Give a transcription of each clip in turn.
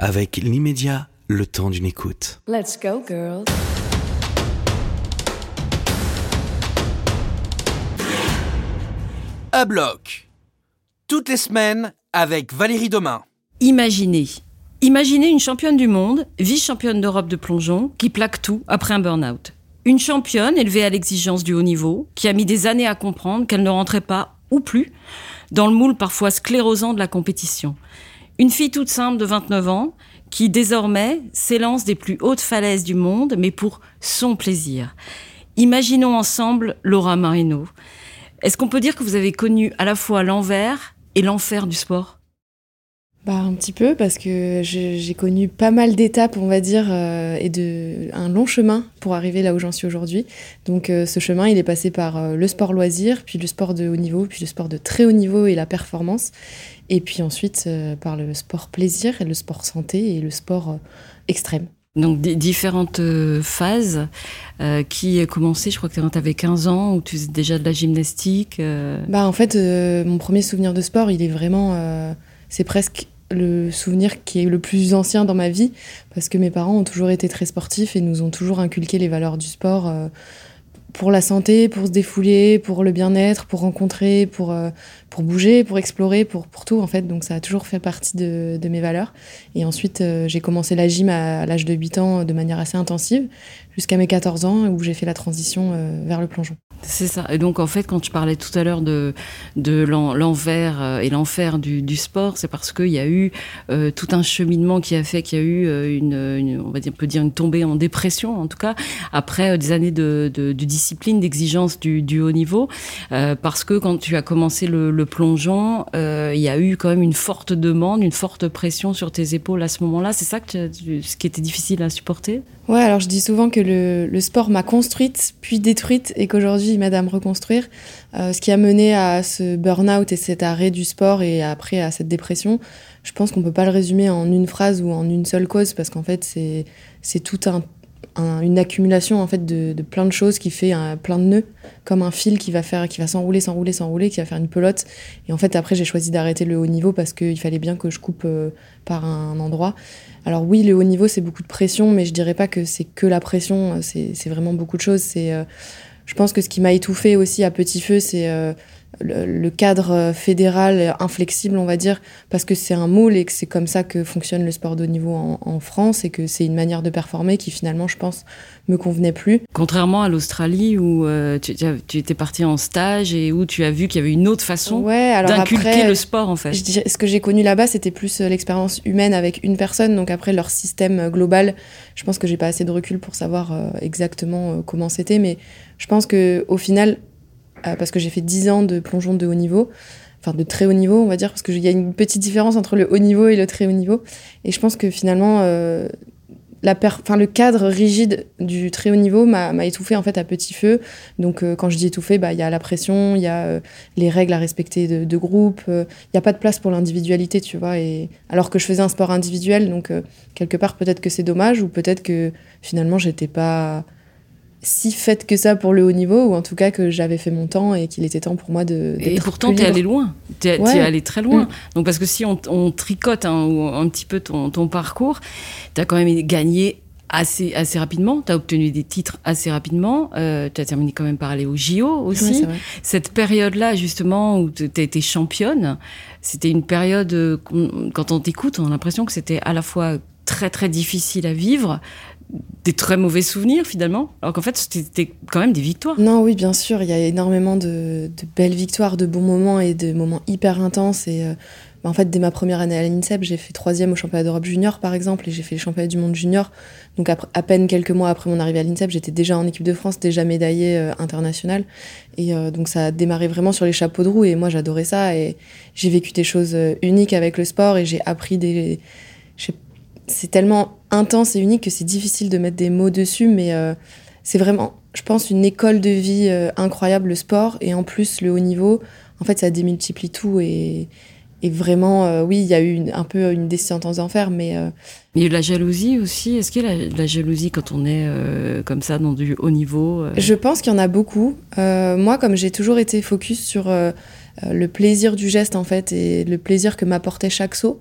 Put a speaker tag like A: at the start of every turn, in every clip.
A: Avec l'immédiat, le temps d'une écoute.
B: Let's go, girls.
C: À bloc. Toutes les semaines avec Valérie Domain.
D: Imaginez. Imaginez une championne du monde, vice-championne d'Europe de plongeon, qui plaque tout après un burn-out. Une championne élevée à l'exigence du haut niveau, qui a mis des années à comprendre qu'elle ne rentrait pas, ou plus, dans le moule parfois sclérosant de la compétition. Une fille toute simple de 29 ans, qui désormais s'élance des plus hautes falaises du monde, mais pour son plaisir. Imaginons ensemble Laura Marino. Est-ce qu'on peut dire que vous avez connu à la fois l'envers et l'enfer du sport?
E: Bah, un petit peu parce que j'ai connu pas mal d'étapes, on va dire, euh, et de un long chemin pour arriver là où j'en suis aujourd'hui. Donc euh, ce chemin, il est passé par euh, le sport loisir, puis le sport de haut niveau, puis le sport de très haut niveau et la performance, et puis ensuite par le sport plaisir et le sport santé et le sport extrême.
D: Donc des différentes phases qui commençaient, je crois que tu avais 15 ans, où tu faisais déjà de la gymnastique.
E: Bah en fait, mon premier souvenir de sport, il est vraiment, c'est presque le souvenir qui est le plus ancien dans ma vie, parce que mes parents ont toujours été très sportifs et nous ont toujours inculqué les valeurs du sport euh, pour la santé, pour se défouler, pour le bien-être, pour rencontrer, pour, euh, pour bouger, pour explorer, pour, pour tout en fait. Donc ça a toujours fait partie de, de mes valeurs. Et ensuite, euh, j'ai commencé la gym à, l'âge de 8 ans de manière assez intensive, jusqu'à mes 14 ans, où j'ai fait la transition vers le plongeon.
D: C'est ça. Et donc, en fait, quand tu parlais tout à l'heure de, de l'envers euh, et l'enfer du, du, sport, c'est parce qu'il y a eu euh, tout un cheminement qui a fait qu'il y a eu euh, une, on va dire, on peut dire une tombée en dépression, en tout cas, après des années de, de, discipline, d'exigence du, haut niveau. parce que quand tu as commencé le plongeon, il y a eu quand même une forte demande, une forte pression sur tes épaules à ce moment-là. C'est ça que ce qui était difficile à supporter?
E: Ouais, alors je dis souvent que le, sport m'a construite, puis détruite, et qu'aujourd'hui, il m'aide à me reconstruire. Euh, ce qui a mené à ce burn-out et cet arrêt du sport et après à cette dépression, je pense qu'on peut pas le résumer en une phrase ou en une seule cause, parce qu'en fait, c'est tout un, une accumulation en fait de, de, plein de choses qui fait un, plein de nœuds, comme un fil qui va faire, qui va s'enrouler, s'enrouler, s'enrouler, qui va faire une pelote. Et en fait, après, j'ai choisi d'arrêter le haut niveau parce qu'il fallait bien que je coupe euh, par un endroit. Alors oui, le haut niveau, c'est beaucoup de pression, mais je dirais pas que c'est que la pression, c'est vraiment beaucoup de choses. C'est, euh, je pense que ce qui m'a étouffé aussi à petit feu, c'est le, cadre fédéral inflexible, on va dire, parce que c'est un moule et que c'est comme ça que fonctionne le sport de haut niveau en, en France et que c'est une manière de performer qui finalement, je pense, me convenait plus.
D: Contrairement à l'Australie où euh, tu, tu, étais parti en stage et où tu as vu qu'il y avait une autre façon
E: ouais,
D: d'inculquer le sport en fait.
E: Je dirais, ce que j'ai connu là-bas, c'était plus euh, l'expérience humaine avec une personne. Donc après leur système euh, global, je pense que j'ai pas assez de recul pour savoir euh, exactement euh, comment c'était, mais je pense que au final, parce que j'ai fait 10 ans de plongeon de haut niveau, enfin de très haut niveau, on va dire, parce qu'il y a une petite différence entre le haut niveau et le très haut niveau. Et je pense que finalement, euh, le cadre rigide du très haut niveau m'a étouffé en fait à petit feu. Donc euh, quand je dis étouffé, bah il y a la pression, il y a euh, les règles à respecter de, groupe, il euh, n'y a pas de place pour l'individualité, tu vois. Et alors que je faisais un sport individuel, donc quelque part peut-être que c'est dommage ou peut-être que finalement j'étais pas si faite que ça pour le haut niveau, ou en tout cas que j'avais fait mon temps et qu'il était temps pour moi de.
D: Et pourtant, t'es allé loin. T'es ouais. es allé très loin. Mm. Donc, parce que si on, on tricote hein, un petit peu ton, ton parcours, t'as quand même gagné assez, assez rapidement. Tu as obtenu des titres assez rapidement. Euh, tu as terminé quand même par aller au JO aussi. Cette période-là, justement, où tu as été championne, c'était une période, euh, quand on t'écoute, on a l'impression que c'était à la fois très, très difficile à vivre, des très mauvais souvenirs finalement, alors qu'en fait c'était quand même des victoires.
E: Non, oui, bien sûr, il y a énormément de, belles victoires, de bons moments et de moments hyper intenses. Et euh, bah, en fait, dès ma première année à l'INSEP, j'ai fait troisième au championnat d'Europe junior par exemple, et j'ai fait le championnat du monde junior. Donc à peine quelques mois après mon arrivée à l'INSEP, j'étais déjà en équipe de France, déjà médaillée euh, internationale. Et euh, donc ça a démarré vraiment sur les chapeaux de roue et moi j'adorais ça et j'ai vécu des choses uniques avec le sport et j'ai appris des... C'est tellement intense et unique que c'est difficile de mettre des mots dessus, mais euh, c'est vraiment, je pense, une école de vie euh, incroyable, le sport, et en plus le haut niveau, en fait, ça démultiplie tout, et, et vraiment, euh, oui, il y a eu une, un peu une descente aux enfers, mais...
D: Euh... Il y a eu de la jalousie aussi, est-ce qu'il y a de la jalousie quand on est euh, comme ça, dans du haut niveau
E: Je pense qu'il y en a beaucoup. moi, comme j'ai toujours été focus sur le plaisir du geste en fait et le plaisir que m'apportait chaque saut.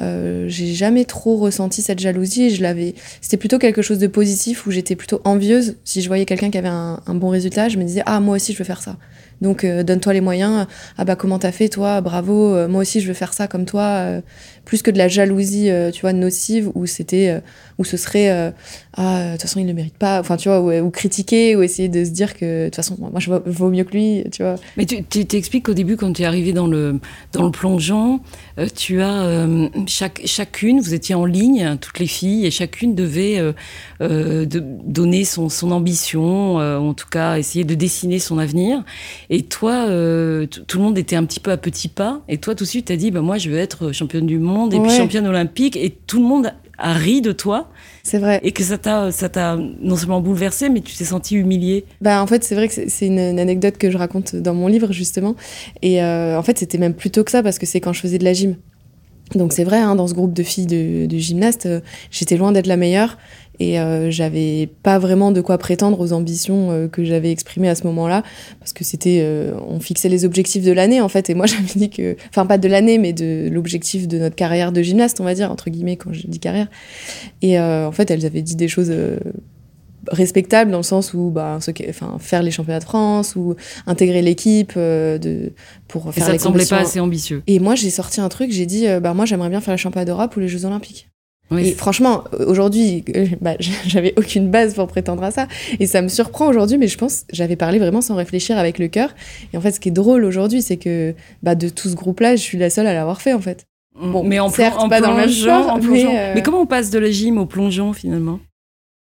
E: Euh, j'ai jamais trop ressenti cette jalousie. Je l'avais. C'était plutôt quelque chose de positif où j'étais plutôt envieuse. Si je voyais quelqu'un qui avait un, un, bon résultat, je me disais ah moi aussi je veux faire ça. Donc euh, donne-toi les moyens. Ah bah comment t'as fait toi? Bravo. Euh, moi aussi je veux faire ça comme toi. Euh, plus que de la jalousie, tu vois, nocive où c'était, où ce serait ah de toute façon il ne mérite pas. Enfin tu vois ou, critiquer ou essayer de se dire que de toute façon moi je vaux mieux que lui. Tu vois.
D: Mais tu t'expliques qu'au début quand tu es arrivé dans le dans le plongeon, tu as chaque chacune vous étiez en ligne toutes les filles et chacune devait de donner son son ambition, en tout cas essayer de dessiner son avenir. Et toi, euh, tout le monde était un petit peu à petits pas. Et toi, tout de suite, tu as dit, bah, moi, je veux être championne du monde et puis championne olympique. Et tout le monde a ri de toi.
E: C'est vrai.
D: Et que ça t'a, ça t'a non seulement bouleversé, mais tu t'es senti humiliée.
E: Bah, en fait, c'est vrai que c'est une, anecdote que je raconte dans mon livre, justement. Et euh, en fait, c'était même plus tôt que ça, parce que c'est quand je faisais de la gym. Donc c'est vrai, hein, dans ce groupe de filles de, de gymnastes, euh, j'étais loin d'être la meilleure et euh, j'avais pas vraiment de quoi prétendre aux ambitions euh, que j'avais exprimées à ce moment-là parce que c'était euh, on fixait les objectifs de l'année en fait et moi j'avais dit que enfin pas de l'année mais de l'objectif de notre carrière de gymnaste on va dire entre guillemets quand je dis carrière. Et en fait elles avaient dit des choses respectables dans le sens où bah enfin faire les championnats de France ou intégrer l'équipe de pour faire
D: ça
E: les
D: te semblait pas assez ambitieux
E: et moi j'ai sorti un truc j'ai dit bah moi j'aimerais bien faire les championnats d'Europe ou les Jeux Olympiques et franchement, aujourd'hui, euh, bah, j'avais aucune base pour prétendre à ça. Et ça me surprend aujourd'hui, mais je pense j'avais parlé vraiment sans réfléchir avec le cœur. Et en fait, ce qui est drôle aujourd'hui, c'est que bah, de tout ce groupe-là, je suis la seule à l'avoir fait, en fait.
D: Mm. Bon, mais en, certes, pas dans le genre, mais, mais, comment on passe de la gym au plongeon finalement?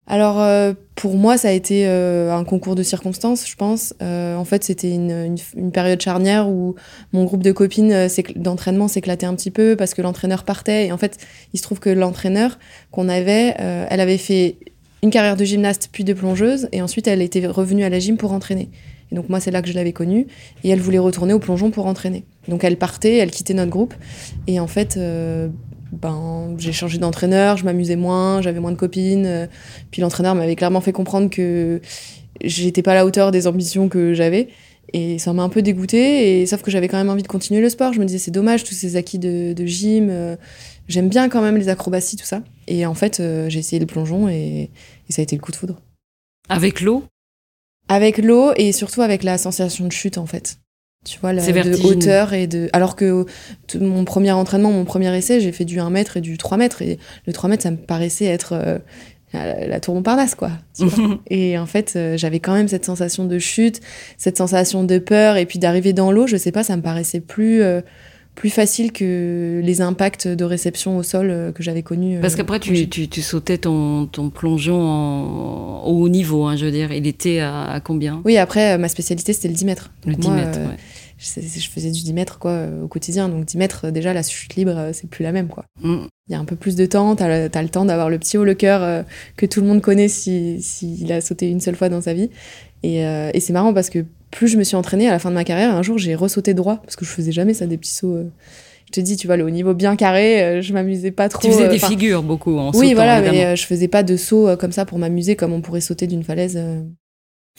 E: Alors euh, pour moi, ça a été euh, un concours de circonstances, je pense. Euh, en fait, c'était une, période charnière où mon groupe de copines d'entraînement s'éclatait un petit peu parce que l'entraîneur partait. Et en fait, il se trouve que l'entraîneur qu'on avait, elle avait fait une carrière de gymnaste puis de plongeuse, et ensuite elle était revenue à la gym pour entraîner. Et donc moi, c'est là que je l'avais connue, et elle voulait retourner au plongeon pour entraîner. Donc elle partait, elle quittait notre groupe, et en fait, ben, j'ai changé d'entraîneur, je m'amusais moins, j'avais moins de copines. Euh, puis l'entraîneur m'avait clairement fait comprendre que j'étais pas à la hauteur des ambitions que j'avais. Et ça m'a un peu dégoûté. Et sauf que j'avais quand même envie de continuer le sport. Je me disais, c'est dommage, tous ces acquis de, de gym. Euh, j'aime bien quand même les acrobaties, tout ça. Et en fait, euh, j'ai essayé le plongeon et, et, ça a été le coup de foudre.
D: Avec l'eau?
E: Avec l'eau et surtout avec la sensation de chute, en fait. Tu vois, la, de hauteur et de. Alors que mon premier entraînement, mon premier essai, j'ai fait du 1 mètre et du 3 mètres. Et le 3 mètres, ça me paraissait être euh, la, tour Montparnasse, quoi. et en fait, euh, j'avais quand même cette sensation de chute, cette sensation de peur. Et puis d'arriver dans l'eau, je sais pas, ça me paraissait plus. Euh, plus facile que les impacts de réception au sol que j'avais connus.
D: Parce qu'après, tu, tu, sautais ton, ton plongeon en, au haut niveau, hein, je veux dire. Il était à, combien?
E: Oui, après, ma spécialité, c'était le 10 mètres.
D: Le 10 mètres, ouais
E: je, faisais du 10 mètres quoi, au quotidien. Donc 10 mètres, déjà, la chute libre, euh, c'est plus la même. quoi. Mm. Il y a un peu plus de temps, tu as, le temps d'avoir le petit haut le cœur euh, que tout le monde connaît s'il si, a sauté une seule fois dans sa vie. Et, euh, et c'est marrant parce que plus je me suis entraînée à la fin de ma carrière, un jour j'ai ressauté droit parce que je faisais jamais ça, des petits sauts. Je te dis, tu vois, le, au niveau bien carré, je m'amusais pas trop.
D: Tu faisais des figures beaucoup en
E: Oui, voilà,
D: mais
E: je faisais pas de saut comme ça pour m'amuser comme on pourrait sauter d'une falaise.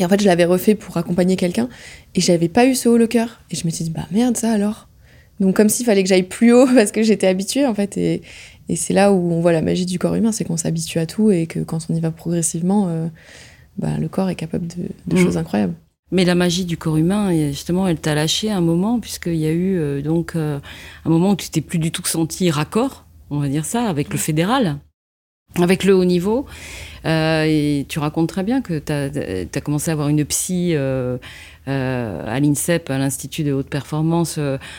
E: Et en fait, je l'avais refait pour accompagner quelqu'un et j'avais pas eu ce haut le cœur. Et je me suis dit, bah merde, ça alors. Donc, comme s'il fallait que j'aille plus haut parce que j'étais habituée, en fait. Et, et c'est là où on voit la magie du corps humain, c'est qu'on s'habitue à tout et que quand on y va progressivement, euh, bah, le corps est capable de, de mm. choses incroyables.
D: Mais la magie du corps humain, justement, elle t'a lâché un moment, puisqu'il y a eu euh, donc euh, un moment où tu t'es plus du tout senti raccord, on va dire ça, avec le fédéral, avec le haut niveau. Euh, et tu racontes très bien que tu as, commencé à avoir une psy euh, euh, à l'INSEP, à l'Institut de haute performance,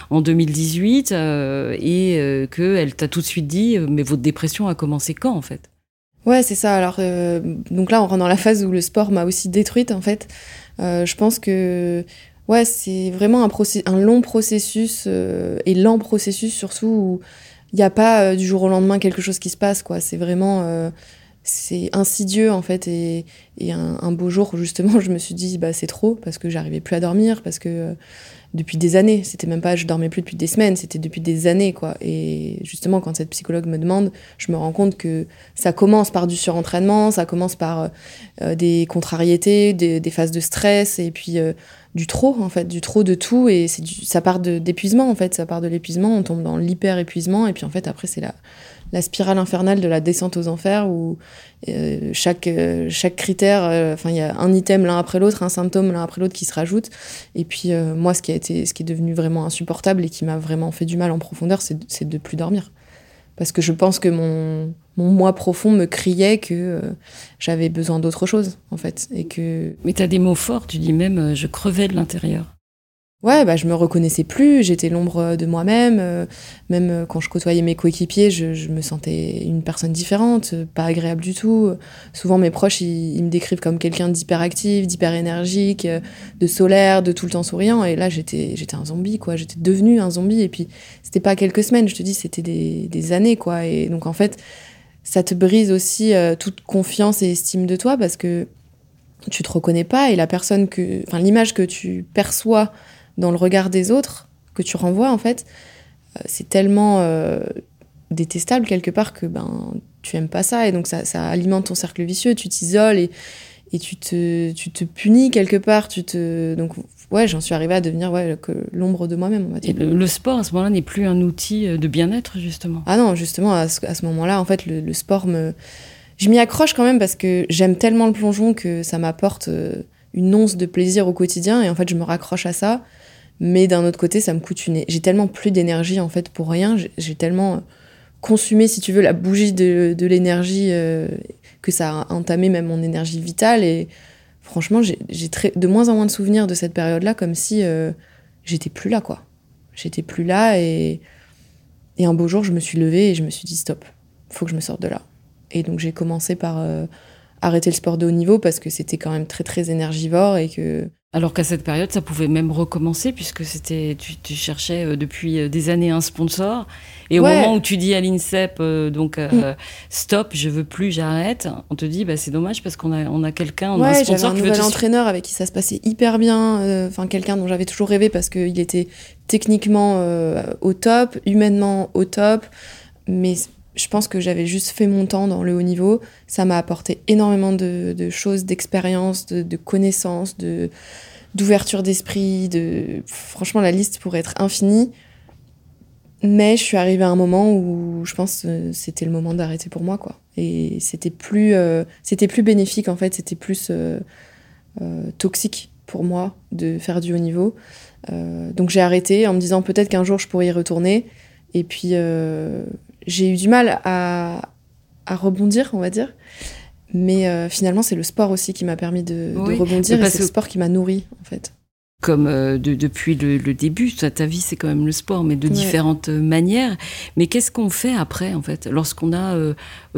D: en 2018, et qu'elle t'a tout de suite dit Mais votre dépression a commencé quand, en fait?
E: Ouais, c'est ça. Alors, donc là, on rentre dans la phase où le sport m'a aussi détruite, en fait. Je pense que ouais, c'est vraiment un, un long processus et lent processus surtout où il n'y a pas du jour au lendemain quelque chose qui se passe quoi. C'est vraiment c'est insidieux en fait et, un, un, beau jour justement je me suis dit bah c'est trop parce que j'arrivais plus à dormir parce que euh, depuis des années c'était même pas je dormais plus depuis des semaines c'était depuis des années quoi. Et justement quand cette psychologue me demande je me rends compte que ça commence par du surentraînement ça commence par euh, des contrariétés des, phases de stress et puis euh, du trop en fait du trop de tout et c'est ça part d'épuisement en fait ça part de l'épuisement on tombe dans l'hyper épuisement et puis en fait après c'est la la spirale infernale de la descente aux enfers où euh, chaque, euh, chaque critère, euh, enfin il y a un item l'un après l'autre, un symptôme l'un après l'autre qui se rajoute. Et puis euh, moi, ce qui a été, ce qui est devenu vraiment insupportable et qui m'a vraiment fait du mal en profondeur, c'est de plus dormir. Parce que je pense que mon, mon moi profond me criait que j'avais besoin d'autre chose, en fait. Et que...
D: Mais tu as des mots forts, tu dis même je crevais de l'intérieur.
E: Ouais, bah, je me reconnaissais plus, j'étais l'ombre de moi-même. Euh, même euh, quand je côtoyais mes coéquipiers, je, je, me sentais une personne différente, euh, pas agréable du tout. Souvent, mes proches, ils, ils me décrivent comme quelqu'un d'hyperactif, d'hyper énergique, de solaire, de tout le temps souriant. Et là, j'étais, j'étais un zombie, quoi. J'étais devenue un zombie. Et puis, c'était pas quelques semaines, je te dis, c'était des, des années, quoi. Et donc, en fait, ça te brise aussi euh, toute confiance et estime de toi parce que tu te reconnais pas et la personne que, enfin, l'image que tu perçois dans le regard des autres que tu renvoies en fait euh, c'est tellement euh, détestable quelque part que ben tu aimes pas ça. Et donc ça, ça alimente ton cercle vicieux tu t'isoles et, et tu te tu te punis quelque part. Tu te donc ouais j'en suis arrivée à devenir ouais l'ombre de moi-même on va dire.
D: Et le, le sport à ce moment-là n'est plus un outil de bien-être justement.
E: Ah non justement à ce, à ce moment-là en fait le, le sport me je m'y accroche quand même parce que j'aime tellement le plongeon que ça m'apporte euh, une once de plaisir au quotidien. Et en fait je me raccroche à ça mais d'un autre côté ça me coûte une j'ai tellement plus d'énergie en fait pour rien. J'ai tellement consumé si tu veux la bougie de, l'énergie euh, que ça a entamé même mon énergie vitale. Et franchement j'ai de moins en moins de souvenirs de cette période là comme si euh, j'étais plus là quoi. J'étais plus là et et un beau jour je me suis levée et je me suis dit stop faut que je me sorte de là. Et donc j'ai commencé par euh, arrêter le sport de haut niveau parce que c'était quand même très très énergivore et que
D: alors qu'à cette période, ça pouvait même recommencer puisque c'était tu, tu, cherchais euh, depuis euh, des années un sponsor. Et au moment où tu dis à l'INSEP euh, donc euh, mm. stop, je veux plus, j'arrête, on te dit bah c'est dommage parce qu'on a on a quelqu'un, on
E: ouais,
D: a
E: un sponsor un qui veut te... entraîneur avec qui ça se passait hyper bien, euh, enfin quelqu'un dont j'avais toujours rêvé parce qu'il était techniquement euh, au top, humainement au top, mais je pense que j'avais juste fait mon temps dans le haut niveau. Ça m'a apporté énormément de, choses, d'expérience, de, connaissances, de d'ouverture d'esprit. De franchement, la liste pourrait être infinie. Mais je suis arrivée à un moment où je pense que c'était le moment d'arrêter pour moi, quoi. Et c'était plus, euh, c'était plus bénéfique en fait. C'était plus euh, euh, toxique pour moi de faire du haut niveau. Donc j'ai arrêté en me disant peut-être qu'un jour je pourrais y retourner. Et puis j'ai eu du mal à, à, rebondir, on va dire. Mais euh, finalement, c'est le sport aussi qui m'a permis de, oui, de rebondir et c'est le sport qui m'a nourri, en fait
D: comme euh, de, depuis le, le début. Ta, ta vie, c'est quand même le sport, mais de ouais. différentes manières. Mais qu'est-ce qu'on fait après, en fait, lorsqu'on a euh,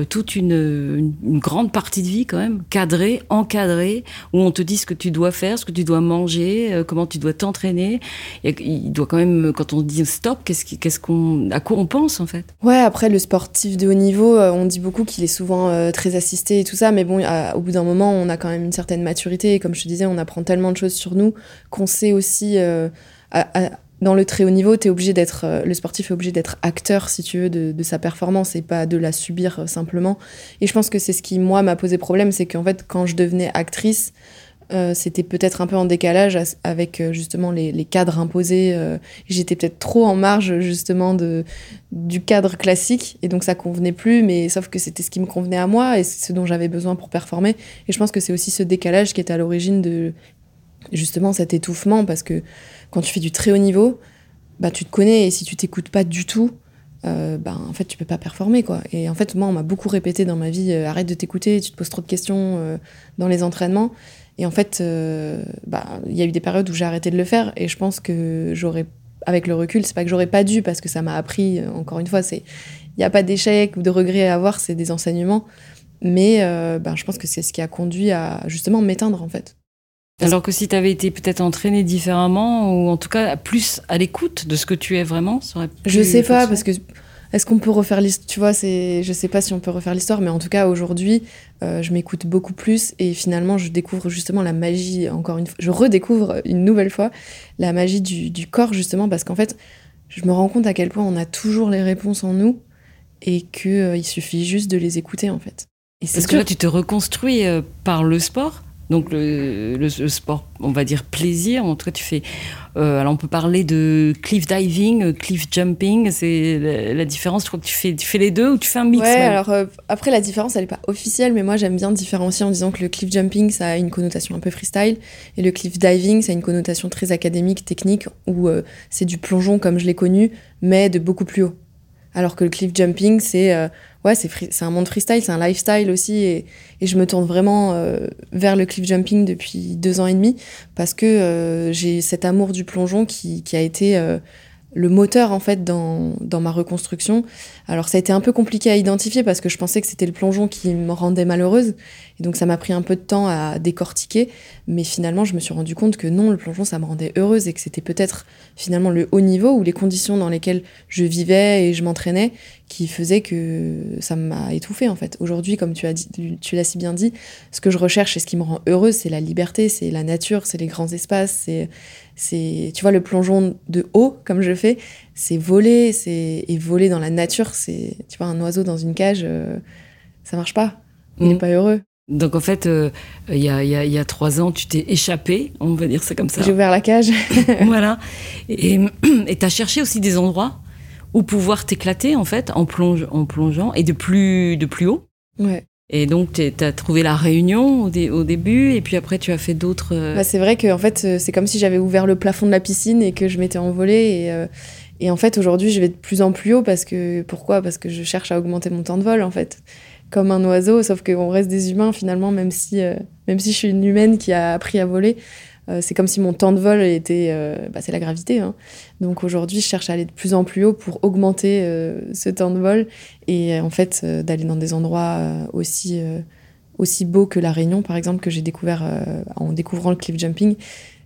D: toute une, une, une, grande partie de vie, quand même, cadrée, encadrée, où on te dit ce que tu dois faire, ce que tu dois manger, euh, comment tu dois t'entraîner? Il doit quand même, quand on dit stop, qu'est-ce qu'est-ce qu'on, à quoi on pense, en fait?
E: Ouais, après, le sportif de haut niveau, euh, on dit beaucoup qu'il est souvent euh, très assisté et tout ça, mais bon, à, au bout d'un moment, on a quand même une certaine maturité. Et comme je te disais, on apprend tellement de choses sur nous qu'on sait aussi euh, dans le très haut niveau, es obligé d'être euh, le sportif est obligé d'être acteur si tu veux de, sa performance et pas de la subir euh, simplement. Et je pense que c'est ce qui moi m'a posé problème, c'est qu'en fait quand je devenais actrice, c'était peut-être un peu en décalage avec justement les, cadres imposés. J'étais peut-être trop en marge justement de, du cadre classique et donc ça convenait plus, mais sauf que c'était ce qui me convenait à moi et ce dont j'avais besoin pour performer. Et je pense que c'est aussi ce décalage qui est à l'origine de justement cet étouffement parce que quand tu fais du très haut niveau, bah, tu te connais et si tu t'écoutes pas du tout, euh, bah, en fait, tu peux pas performer. quoi. Et en fait, moi, on m'a beaucoup répété dans ma vie euh, arrête de t'écouter, tu te poses trop de questions euh, dans les entraînements. Et en fait, euh, bah, il y a eu des périodes où j'ai arrêté de le faire et je pense que j'aurais, avec le recul, c'est pas que j'aurais pas dû parce que ça m'a appris, encore une fois, c'est il n'y a pas d'échec ou de regret à avoir, c'est des enseignements. Mais bah, je pense que c'est ce qui a conduit à justement m'éteindre en fait.
D: Alors que si tu avais été peut-être entraîné différemment, ou en tout cas plus à l'écoute de ce que tu es vraiment, ça aurait
E: Je sais pas, parce que est-ce qu'on peut refaire l'histoire Tu vois, c'est, je sais pas si on peut refaire l'histoire, mais en tout cas aujourd'hui, euh, je m'écoute beaucoup plus et finalement, je découvre justement la magie. Encore une fois, je redécouvre une nouvelle fois la magie du, corps justement parce qu'en fait, je me rends compte à quel point on a toujours les réponses en nous et que euh, il suffit juste de les écouter en fait.
D: Et parce que là, tu te reconstruis euh, par le sport donc le, sport, on va dire plaisir. En tout cas, tu fais. Euh, alors on peut parler de cliff diving, cliff jumping. C'est la, différence. Je crois que tu fais, tu fais les deux ou tu fais un mix.
E: Ouais. Alors euh, après la différence, elle n'est pas officielle, mais moi j'aime bien différencier en disant que le cliff jumping ça a une connotation un peu freestyle et le cliff diving ça a une connotation très académique, technique où euh, c'est du plongeon comme je l'ai connu, mais de beaucoup plus haut. Alors que le cliff jumping c'est ouais, c'est un monde freestyle, c'est un lifestyle aussi. Et, je me tourne vraiment euh, vers le cliff jumping depuis deux ans et demi parce que euh, j'ai cet amour du plongeon qui, qui a été euh, le moteur en fait dans, dans, ma reconstruction. Alors ça a été un peu compliqué à identifier parce que je pensais que c'était le plongeon qui me rendait malheureuse et donc ça m'a pris un peu de temps à décortiquer, mais finalement je me suis rendu compte que non, le plongeon ça me rendait heureuse et que c'était peut-être finalement le haut niveau ou les conditions dans lesquelles je vivais et je m'entraînais qui faisaient que ça m'a étouffée en fait. Aujourd'hui, comme tu as dit, tu l'as si bien dit, ce que je recherche et ce qui me rend heureuse, c'est la liberté, c'est la nature, c'est les grands espaces, c'est c'est tu vois le plongeon de haut comme je fais c'est voler c'est et voler dans la nature c'est tu vois un oiseau dans une cage euh, ça marche pas. Il n'est mm. pas heureux.
D: Donc en fait euh, il y, a, y, a, trois ans tu t'es échappé on va dire ça comme ça.
E: J'ai ouvert la cage.
D: Voilà. Et tu as cherché aussi des endroits où pouvoir t'éclater en fait en, plonge, en plongeant et de plus de plus haut.
E: Ouais
D: et donc, tu as trouvé la réunion au, début, et puis après, tu as fait d'autres. Euh,
E: bah, c'est vrai que en fait, euh, c'est comme si j'avais ouvert le plafond de la piscine et que je m'étais envolée. Et, euh, en fait, aujourd'hui, je vais de plus en plus haut parce que. Pourquoi? Parce que je cherche à augmenter mon temps de vol, en fait. Comme un oiseau, sauf qu'on reste des humains finalement, même si, même si je suis une humaine qui a appris à voler. Euh, c'est comme si mon temps de vol était, euh, bah, c'est la gravité. Hein. Donc aujourd'hui, je cherche à aller de plus en plus haut pour augmenter euh, ce temps de vol et en fait d'aller dans des endroits aussi aussi beaux que la Réunion, par exemple, que j'ai découvert en découvrant le cliff jumping.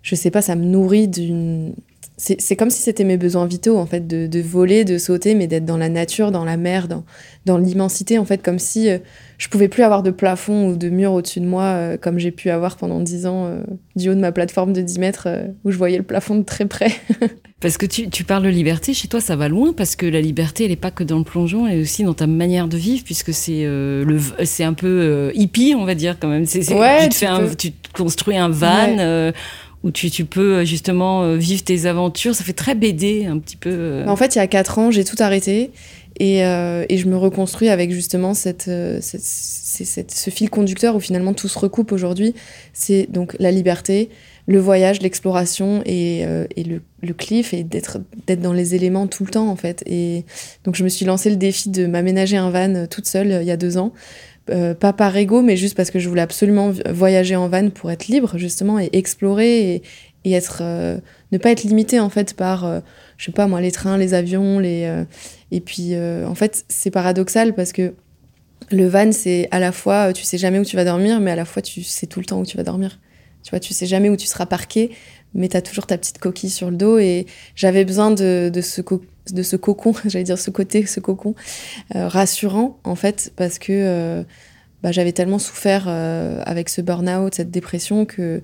E: Je sais pas, ça me nourrit d'une c'est comme si c'était mes besoins vitaux en fait de, de voler de sauter mais d'être dans la nature dans la mer dans, dans l'immensité en fait comme si euh, je pouvais plus avoir de plafond ou de mur au-dessus de moi euh, comme j'ai pu avoir pendant dix ans euh, du haut de ma plateforme de 10 mètres où je voyais le plafond de très près.
D: Parce que tu, tu, parles de liberté chez toi ça va loin parce que la liberté elle est pas que dans le plongeon elle est aussi dans ta manière de vivre puisque c'est c'est un peu hippie on va dire quand même. C'est
E: ouais,
D: tu, te fais un, tu construis un van où tu, peux euh, justement euh, vivre tes aventures. Ça fait très BD un petit peu. Euh.
E: En fait, il y a quatre ans, j'ai tout arrêté et, je me reconstruis avec justement ce fil conducteur où finalement tout se recoupe aujourd'hui. C'est donc la liberté, le voyage, l'exploration et, et le, le, cliff et d'être dans les éléments tout le temps en fait. Et donc je me suis lancé le défi de m'aménager un van toute seule il y a deux ans euh, pas par ego, mais juste parce que je voulais absolument voyager en van pour être libre, justement, et explorer et, et être, euh, ne pas être limité, en fait, par, euh, je sais pas moi, les trains, les avions, les. et puis, en fait, c'est paradoxal parce que le van, c'est à la fois, tu sais jamais où tu vas dormir, mais à la fois, tu sais tout le temps où tu vas dormir. Tu vois, tu sais jamais où tu seras parqué, mais tu as toujours ta petite coquille sur le dos. Et j'avais besoin de, de ce de ce cocon, j'allais dire ce côté, ce cocon euh, rassurant en fait, parce que euh, bah, j'avais tellement souffert euh, avec ce burn-out, cette dépression que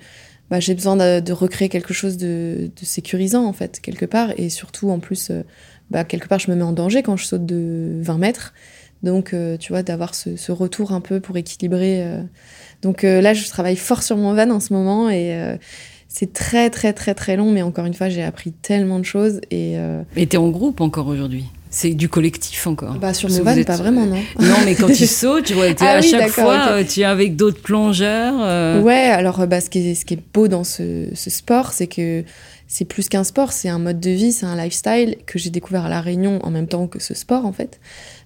E: bah, j'ai besoin de, recréer quelque chose de, sécurisant en fait quelque part, et surtout en plus, bah, quelque part je me mets en danger quand je saute de 20 mètres, donc tu vois d'avoir ce, ce, retour un peu pour équilibrer. Donc là je travaille fort sur mon van en ce moment et c'est très très très très long, mais encore une fois, j'ai appris tellement de choses. Et euh...
D: t'es en groupe encore aujourd'hui? C'est du collectif encore?
E: Bah sur le van, pas vraiment, non.
D: Non, mais quand tu sautes, tu vois, ah à chaque fois, euh, tu es avec d'autres plongeurs. Euh.
E: Ouais, alors bah, ce, qui est, ce qui est beau dans ce, ce sport, c'est que c'est plus qu'un sport, c'est un mode de vie, c'est un lifestyle que j'ai découvert à La Réunion en même temps que ce sport, en fait.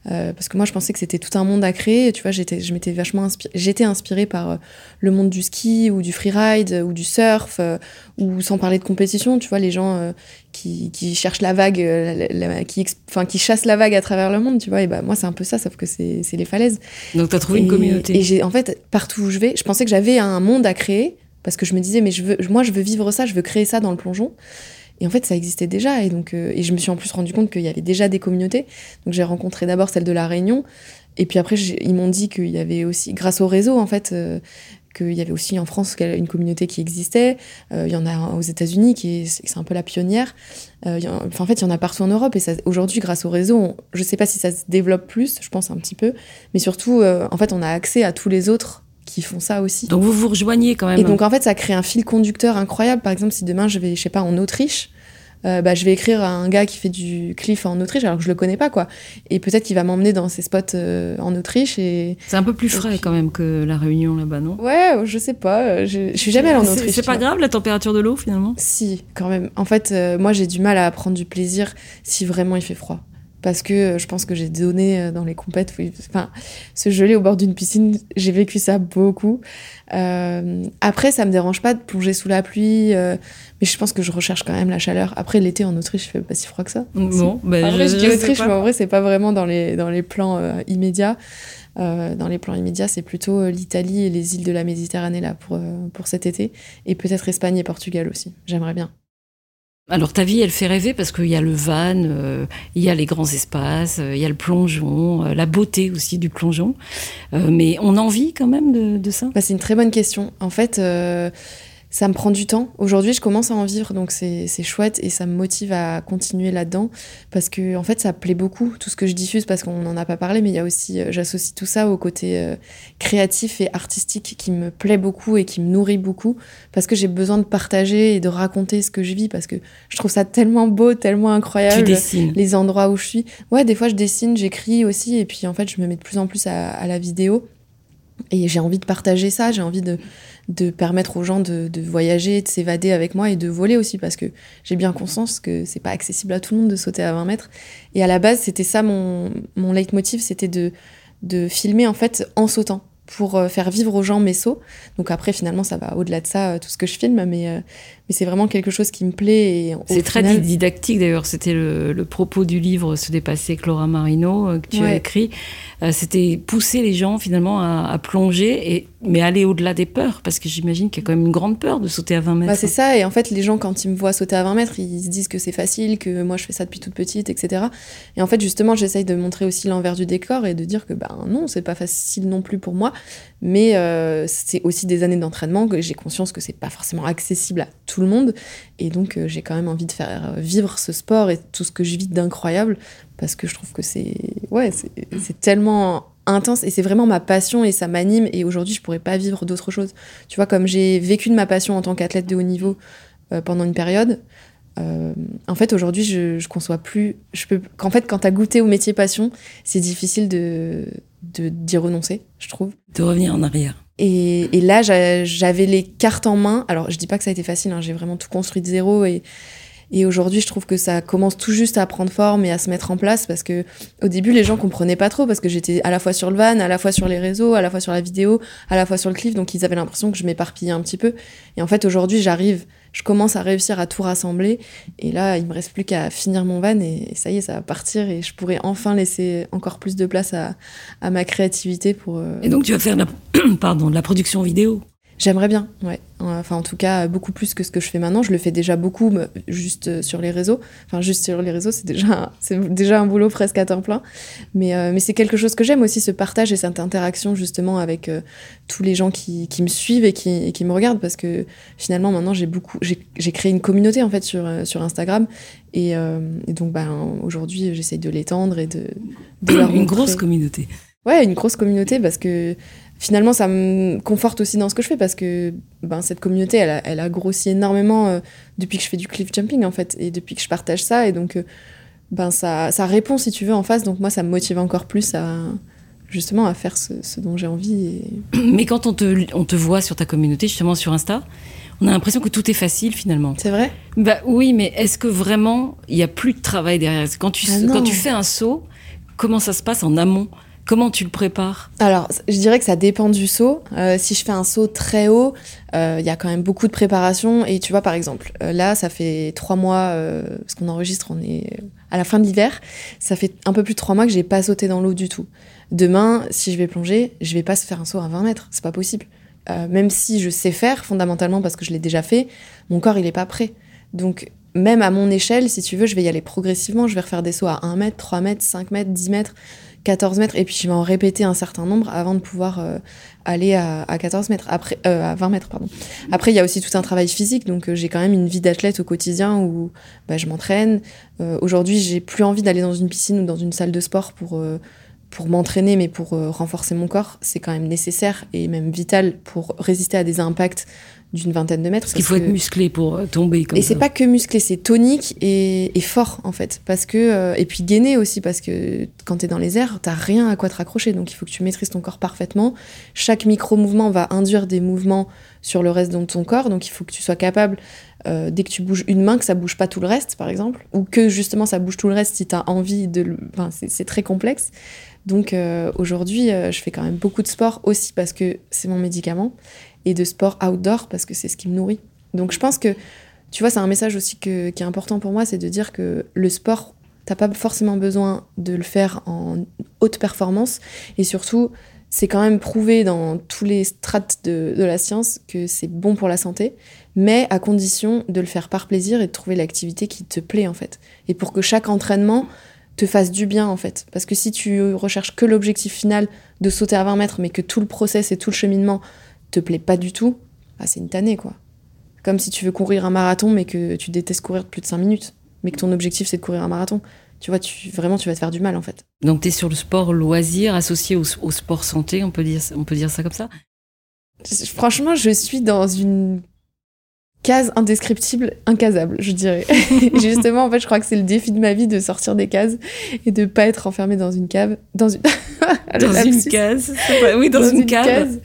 E: Euh, parce que moi, je pensais que c'était tout un monde à créer. Tu vois, j'étais, je m'étais vachement inspirée, j'étais inspirée par euh, le monde du ski ou du freeride ou du surf, euh, ou sans parler de compétition. Tu vois, les gens qui, qui, cherchent la vague, qui, enfin, qui chassent la vague à travers le monde. Tu vois, et bah moi, c'est un peu ça, sauf que c'est, les falaises.
D: Donc, tu as trouvé une communauté.
E: Et j'ai, en fait, partout où je vais, je pensais que j'avais un monde à créer parce que je me disais, mais je veux, moi, je veux vivre ça, je veux créer ça dans le plongeon. Et en fait, ça existait déjà. Et, donc, et je me suis en plus rendu compte qu'il y avait déjà des communautés. Donc j'ai rencontré d'abord celle de La Réunion. Et puis après, ils m'ont dit qu'il y avait aussi, grâce au réseau, en fait, qu'il y avait aussi en France une communauté qui existait. Euh, il y en a aux États-Unis qui est, un peu la pionnière. Euh, en, fait, il y en a partout en Europe. Et aujourd'hui, grâce au réseau, je ne sais pas si ça se développe plus, je pense un petit peu. Mais surtout, euh, en fait, on a accès à tous les autres qui font ça aussi.
D: Donc vous vous rejoignez quand même.
E: Et donc en fait, ça crée un fil conducteur incroyable. Par exemple, si demain je vais, je sais pas, en Autriche, euh, bah, je vais écrire à un gars qui fait du cliff en Autriche alors que je le connais pas quoi et peut-être qu'il va m'emmener dans ses spots euh, en Autriche et
D: c'est un peu plus frais quand même que la Réunion là-bas non?
E: Ouais je sais pas je, je suis jamais allée en Autriche
D: c'est pas grave la température de l'eau finalement?
E: Si quand même en fait euh, moi j'ai du mal à prendre du plaisir si vraiment il fait froid parce que je pense que j'ai donné dans les compètes. Enfin, se geler au bord d'une piscine, j'ai vécu ça beaucoup. Euh, après, ça me dérange pas de plonger sous la pluie, euh, mais je pense que je recherche quand même la chaleur. Après, l'été en Autriche, il fait pas si froid que ça.
D: Bon,
E: ben je, dis Autriche, mais en vrai, c'est pas vraiment dans les, dans les plans euh, immédiats. dans les plans immédiats, c'est plutôt l'Italie et les îles de la Méditerranée là pour, pour cet été, et peut-être Espagne et Portugal aussi. J'aimerais bien.
D: Alors ta vie, elle fait rêver parce qu'il y a le van, euh, il y a les grands espaces, euh, il y a le plongeon, euh, la beauté aussi du plongeon. mais on a envie quand même de, de ça?
E: Bah, C'est une très bonne question. En fait, ça me prend du temps. Aujourd'hui, je commence à en vivre, donc c'est chouette et ça me motive à continuer là-dedans parce que en fait, ça plaît beaucoup tout ce que je diffuse parce qu'on n'en a pas parlé, mais il y a aussi, euh, j'associe tout ça au côté euh, créatif et artistique qui me plaît beaucoup et qui me nourrit beaucoup parce que j'ai besoin de partager et de raconter ce que je vis parce que je trouve ça tellement beau, tellement incroyable.
D: Tu dessines.
E: Les endroits où je suis. Ouais, des fois je dessine, j'écris aussi et puis en fait, je me mets de plus en plus à la vidéo. Et j'ai envie de partager ça, j'ai envie de, de permettre aux gens de, de voyager, de s'évader avec moi et de voler aussi, parce que j'ai bien conscience que c'est pas accessible à tout le monde de sauter à 20 mètres. Et à la base, c'était ça mon, mon leitmotiv, c'était de, de filmer en fait en sautant pour euh, faire vivre aux gens mes sauts. Donc après, finalement, ça va au-delà de ça, euh, tout ce que je filme, mais, euh, mais c'est vraiment quelque chose qui me plaît.
D: C'est très didactique d'ailleurs, c'était le, le, propos du livre Se dépasser avec Laura Marino que tu as écrit. c'était pousser les gens finalement à, à plonger, et, mais aller au-delà des peurs, parce que j'imagine qu'il y a quand même une grande peur de sauter à 20 mètres.
E: Bah, c'est ça, et en fait, les gens, quand ils me voient sauter à 20 mètres, ils se disent que c'est facile, que moi je fais ça depuis toute petite, etc. Et en fait, justement, j'essaye de montrer aussi l'envers du décor et de dire que ben non, c'est pas facile non plus pour moi. Mais euh, c'est aussi des années d'entraînement que j'ai conscience que c'est pas forcément accessible à tout le monde. Et donc, euh, j'ai quand même envie de faire vivre ce sport et tout ce que je vis d'incroyable parce que je trouve que c'est ouais, c'est tellement intense et c'est vraiment ma passion et ça m'anime. Et aujourd'hui, je pourrais pas vivre d'autre chose. Tu vois, comme j'ai vécu de ma passion en tant qu'athlète de haut niveau euh, pendant une période, euh, en fait, aujourd'hui, je, je conçois plus. Je peux. Qu'en fait, quand t'as goûté au métier passion, c'est difficile de d'y renoncer, je trouve.
D: De revenir en arrière.
E: Et, là, j'avais les cartes en main. Alors, je dis pas que ça a été facile. Hein, j'ai vraiment tout construit de zéro et aujourd'hui, je trouve que ça commence tout juste à prendre forme et à se mettre en place parce que au début, les gens comprenaient pas trop parce que j'étais à la fois sur le van, à la fois sur les réseaux, à la fois sur la vidéo, à la fois sur le cliff. Donc, ils avaient l'impression que je m'éparpillais un petit peu. Et en fait, aujourd'hui, j'arrive, je commence à réussir à tout rassembler. Et là, il me reste plus qu'à finir mon van et ça y est, ça va partir et je pourrais enfin laisser encore plus de place à, à ma créativité pour. Euh,
D: et donc, tu vas faire la, pardon, de la production vidéo
E: J'aimerais bien, ouais. Enfin, en tout cas, beaucoup plus que ce que je fais maintenant. Je le fais déjà beaucoup, juste euh, sur les réseaux. Enfin, juste sur les réseaux, c'est déjà, c'est déjà un boulot presque à temps plein. Mais, euh, mais c'est quelque chose que j'aime aussi, ce partage et cette interaction justement avec euh, tous les gens qui, qui me suivent et qui, et qui, me regardent, parce que finalement, maintenant, j'ai beaucoup, j'ai créé une communauté en fait sur, sur Instagram. Et, et donc, ben, aujourd'hui, j'essaye de l'étendre et de, de
D: une grosse communauté.
E: Ouais, une grosse communauté parce que finalement, ça me conforte aussi dans ce que je fais parce que ben, cette communauté, elle a, elle a grossi énormément euh, depuis que je fais du cliff jumping, en fait, et depuis que je partage ça. Et donc, euh, ben, ça, ça répond, si tu veux, en face. Donc, moi, ça me motive encore plus à justement à faire ce, ce dont j'ai envie. Et...
D: Mais quand on te, on te voit sur ta communauté, justement sur Insta, on a l'impression que tout est facile finalement.
E: C'est vrai?
D: Bah oui, mais est-ce que vraiment il y a plus de travail derrière? Quand tu, ah quand tu fais un saut, comment ça se passe en amont? Comment tu le prépares?
E: Alors, je dirais que ça dépend du saut. Euh, si je fais un saut très haut, euh, il y a quand même beaucoup de préparation. Et tu vois, par exemple, euh, là, ça fait trois mois, parce qu'on enregistre, on est à la fin de l'hiver, ça fait un peu plus de trois mois que j'ai pas sauté dans l'eau du tout. Demain, si je vais plonger, je vais pas se faire un saut à 20 mètres, c'est pas possible. même si je sais faire, fondamentalement parce que je l'ai déjà fait, mon corps il est pas prêt. Donc même à mon échelle, si tu veux, je vais y aller progressivement. Je vais refaire des sauts à 1 mètre, 3 mètres, 5 mètres, 10 mètres, 14 mètres, et puis je vais en répéter un certain nombre avant de pouvoir euh, aller à, 14 mètres, après, euh, à 20 mètres, pardon. Après, il y a aussi tout un travail physique, donc euh, j'ai quand même une vie d'athlète au quotidien où bah, je m'entraîne. Aujourd'hui, j'ai plus envie d'aller dans une piscine ou dans une salle de sport pour pour m'entraîner, mais pour renforcer mon corps, c'est quand même nécessaire et même vital pour résister à des impacts d'une vingtaine de mètres.
D: Parce qu'il faut être musclé pour euh, tomber comme
E: Et c'est pas que musclé, c'est tonique et, fort en fait. Parce que, euh, et puis gainé aussi, parce que quand tu es dans les airs, t'as rien à quoi te raccrocher. Donc il faut que tu maîtrises ton corps parfaitement. Chaque micro-mouvement va induire des mouvements sur le reste de ton corps. Donc il faut que tu sois capable, euh, dès que tu bouges une main, que ça bouge pas tout le reste, par exemple. Ou que justement ça bouge tout le reste si tu as envie de le. Enfin, c'est très complexe. Donc aujourd'hui, je fais quand même beaucoup de sport aussi parce que c'est mon médicament et de sport outdoor parce que c'est ce qui me nourrit. Donc je pense que, tu vois, c'est un message aussi qui est important pour moi, c'est de dire que le sport, t'as pas forcément besoin de le faire en haute performance et surtout, c'est quand même prouvé dans tous les strates de, de la science que c'est bon pour la santé, mais à condition de le faire par plaisir et de trouver l'activité qui te plaît en fait. Et pour que chaque entraînement te fasse du bien en fait. Parce que si tu recherches que l'objectif final de sauter à 20 mètres, mais que tout le process et tout le cheminement te plaît pas du tout, ah, c'est une tannée, quoi. Comme si tu veux courir un marathon, mais que tu détestes courir plus de 5 minutes, mais que ton objectif, c'est de courir un marathon. Tu vois, tu, vraiment, tu vas te faire du mal, en fait.
D: Donc, tu es sur le sport loisir associé au, sport santé, on peut, dire, on peut dire ça comme ça?
E: Franchement, je suis dans une case indescriptible, incasable, je dirais. Justement, en fait, je crois que c'est le défi de ma vie de sortir des cases et de pas être enfermé dans une cave, dans une
D: dans une case. Oui, dans, une, cave.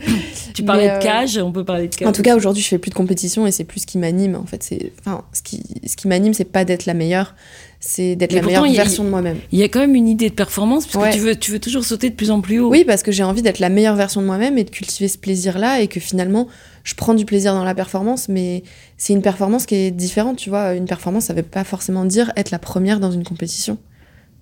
D: Tu parlais de euh, cage, on peut parler de cage.
E: En tout cas, aujourd'hui, je fais plus de compétition et c'est plus ce qui m'anime. En fait, c'est, enfin, ce qui, ce qui m'anime, c'est pas d'être la meilleure, c'est d'être la meilleure version de moi-même.
D: Il y a quand même une idée de performance parce que tu veux, tu veux toujours sauter de plus en plus haut.
E: Oui, parce que j'ai envie d'être la meilleure version de moi-même et de cultiver ce plaisir-là et que finalement, je prends du plaisir dans la performance, mais c'est une performance qui est différente, tu vois. Une performance, ça veut pas forcément dire être la première dans une compétition.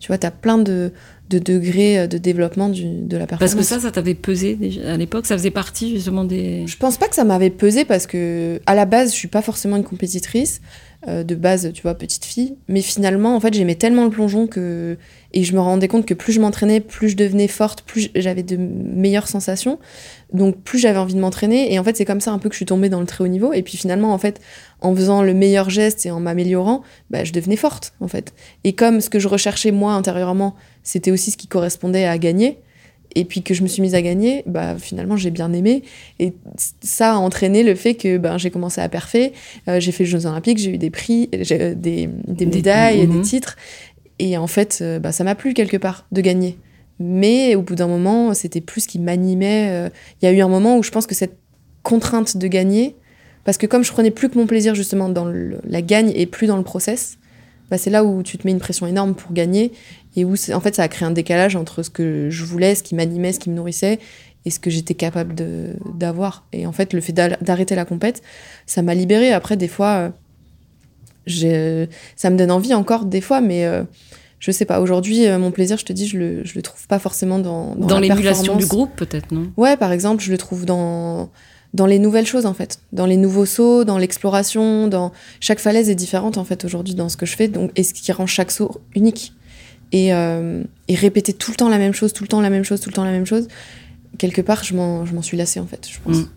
E: Tu vois, tu as plein de, de, degrés de développement du, de la performance.
D: Parce que ça, ça t'avait pesé à l'époque Ça faisait partie justement des...
E: Je pense pas que ça m'avait pesé parce que, à la base, je suis pas forcément une compétitrice. Euh, de base, tu vois, petite fille. Mais finalement, en fait, j'aimais tellement le plongeon que. Et je me rendais compte que plus je m'entraînais, plus je devenais forte, plus j'avais de meilleures sensations. Donc, plus j'avais envie de m'entraîner. Et en fait, c'est comme ça un peu que je suis tombée dans le très haut niveau. Et puis finalement, en fait, en faisant le meilleur geste et en m'améliorant, bah, je devenais forte, en fait. Et comme ce que je recherchais moi intérieurement, c'était aussi ce qui correspondait à gagner et puis que je me suis mise à gagner, bah finalement j'ai bien aimé et ça a entraîné le fait que ben j'ai commencé à perfer, euh, j'ai fait les Jeux Olympiques, j'ai eu des prix, euh, des, des, médailles, des, titres et en fait euh, bah, ça m'a plu quelque part de gagner. Mais au bout d'un moment, c'était plus ce qui m'animait. Il y a eu un moment où je pense que cette contrainte de gagner, parce que comme je prenais plus que mon plaisir justement dans la gagne et plus dans le process, bah, c'est là où tu te mets une pression énorme pour gagner et où en fait ça a créé un décalage entre ce que je voulais, ce qui m'animait, ce qui me nourrissait et ce que j'étais capable d'avoir. Et en fait, le fait d'arrêter la compète, ça m'a libérée. Après, des fois, euh, ça me donne envie encore des fois, mais euh, je sais pas. Aujourd'hui, euh, mon plaisir, je te dis, je le, je le trouve pas forcément dans
D: dans, dans l'émulation du groupe, peut-être, non?
E: Ouais, par exemple, je le trouve dans dans les nouvelles choses en fait, dans les nouveaux sauts, dans l'exploration, dans chaque falaise est différente en fait aujourd'hui dans ce que je fais, donc et ce qui rend chaque saut unique. Et, euh, et, répéter tout le temps la même chose, tout le temps la même chose, tout le temps la même chose, quelque part je m'en, je m'en suis lassée en fait, je pense. Mm.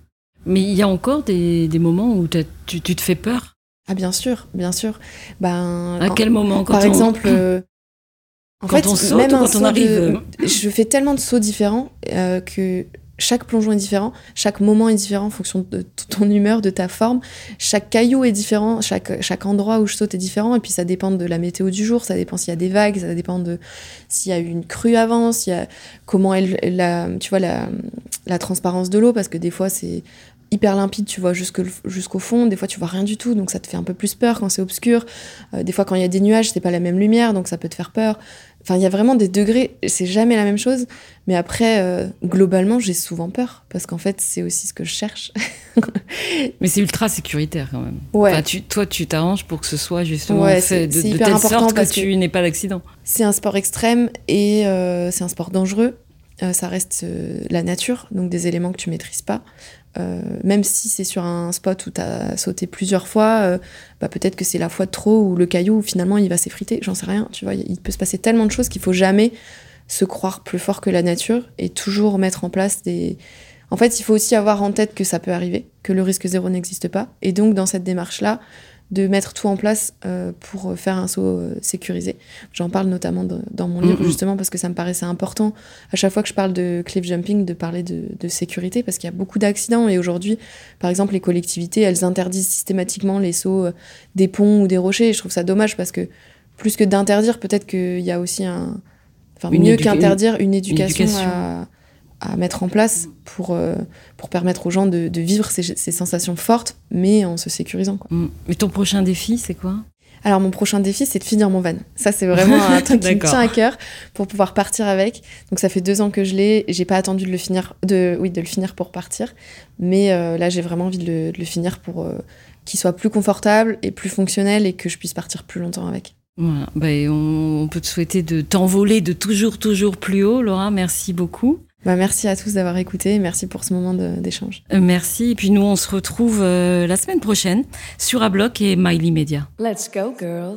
D: Mais il y a encore des, des moments où tu, tu, te fais peur?
E: Ah bien sûr, bien sûr. Ben,
D: à quel moment
E: quand Par exemple, euh,
D: en quand fait, on saute, même quand on arrive,
E: je fais tellement de sauts différents euh, que chaque plongeon est différent, chaque moment est différent en fonction de ton humeur, de ta forme. Chaque caillou est différent, chaque, endroit où je saute est différent. Et puis ça dépend de la météo du jour, ça dépend s'il y a des vagues, ça dépend de s'il y a eu une crue avant, s'il y a comment la, tu vois la, la transparence de l'eau, parce que des fois c'est hyper limpide, tu vois jusqu'au fond. Des fois, tu vois rien du tout, donc ça te fait un peu plus peur quand c'est obscur. Euh, des fois, quand il y a des nuages, c'est pas la même lumière, donc ça peut te faire peur. Enfin, il y a vraiment des degrés, c'est jamais la même chose. Mais après, euh, globalement, j'ai souvent peur parce qu'en fait, c'est aussi ce que je cherche.
D: mais c'est ultra sécuritaire quand même.
E: Ouais.
D: tu, toi, tu t'arranges pour que ce soit justement fait de, de telle sorte que, tu n'aies pas d'accident.
E: C'est un sport extrême et euh, c'est un sport dangereux. euh, ça reste la nature, donc des éléments que tu maîtrises pas. Même si c'est sur un spot où tu as sauté plusieurs fois, bah, peut-être que c'est la fois de trop ou le caillou finalement il va s'effriter, j'en sais rien, tu vois, il peut se passer tellement de choses qu'il faut jamais se croire plus fort que la nature et toujours mettre en place des, en fait, il faut aussi avoir en tête que ça peut arriver, que le risque zéro n'existe pas. Et donc, dans cette démarche-là, de mettre tout en place euh, pour faire un saut euh, sécurisé. J'en parle notamment dans mon livre, justement, parce que ça me paraissait important, à chaque fois que je parle de cliff jumping, de parler de, sécurité, parce qu'il y a beaucoup d'accidents. Et aujourd'hui, par exemple, les collectivités, elles interdisent systématiquement les sauts euh, des ponts ou des rochers. Et je trouve ça dommage, parce que plus que d'interdire, peut-être qu'il y a aussi un... Enfin, mieux qu'interdire, une, éducation, à à mettre en place pour, euh, pour permettre aux gens de, vivre ces, sensations fortes, mais en se sécurisant. Quoi.
D: Mm. Mais ton prochain défi, c'est quoi?
E: Alors mon prochain défi, c'est de finir mon van. Ça, c'est vraiment un truc qui me tient à cœur pour pouvoir partir avec. Donc ça fait deux ans que je l'ai. J'ai pas attendu de le finir, de oui, de le finir pour partir. Mais euh, là, j'ai vraiment envie de le, finir pour euh, qu'il soit plus confortable et plus fonctionnel et que je puisse partir plus longtemps avec.
D: Voilà. Ben, on, on peut te souhaiter de t'envoler de toujours, toujours plus haut, Laura. Merci beaucoup.
E: Bah, merci à tous d'avoir écouté. Merci pour ce moment d'échange.
D: Euh, merci. Et puis nous, on se retrouve euh, la semaine prochaine sur Ablock et Miley Media. Let's go, girls.